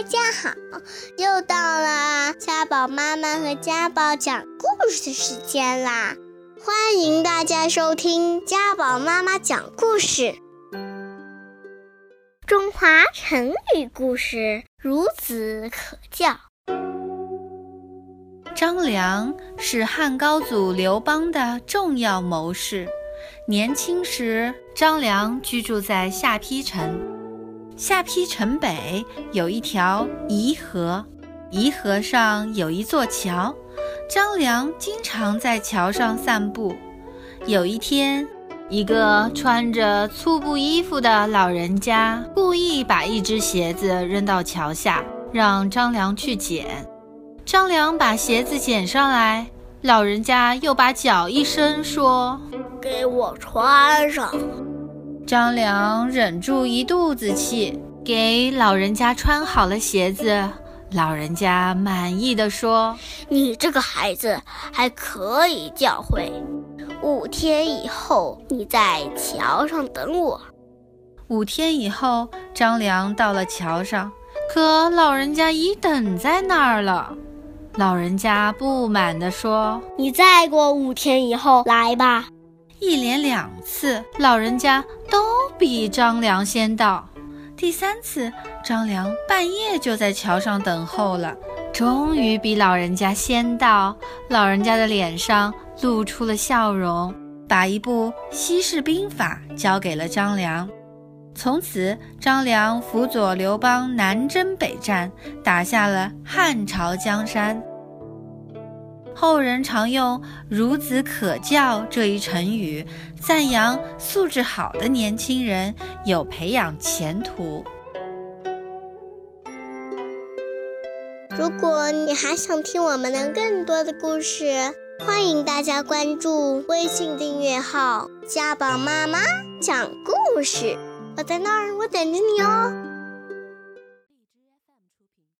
大家好，又到了家宝妈妈和家宝讲故事的时间啦！欢迎大家收听家宝妈妈讲故事。中华成语故事孺子可教。张良是汉高祖刘邦的重要谋士。年轻时，张良居住在下邳城。下邳城北有一条沂河，沂河上有一座桥，张良经常在桥上散步。有一天，一个穿着粗布衣服的老人家故意把一只鞋子扔到桥下，让张良去捡。张良把鞋子捡上来，老人家又把脚一伸，说：“给我穿上。”张良忍住一肚子气，给老人家穿好了鞋子。老人家满意的说：“你这个孩子还可以教诲。五天以后，你在桥上等我。”五天以后，张良到了桥上，可老人家已等在那儿了。老人家不满地说：“你再过五天以后来吧。”一连两次，老人家都比张良先到。第三次，张良半夜就在桥上等候了，终于比老人家先到。老人家的脸上露出了笑容，把一部西式兵法交给了张良。从此，张良辅佐刘邦南征北战，打下了汉朝江山。后人常用“孺子可教”这一成语，赞扬素质好的年轻人有培养前途。如果你还想听我们的更多的故事，欢迎大家关注微信订阅号“家宝妈妈讲故事”。我在那儿，我等着你哦。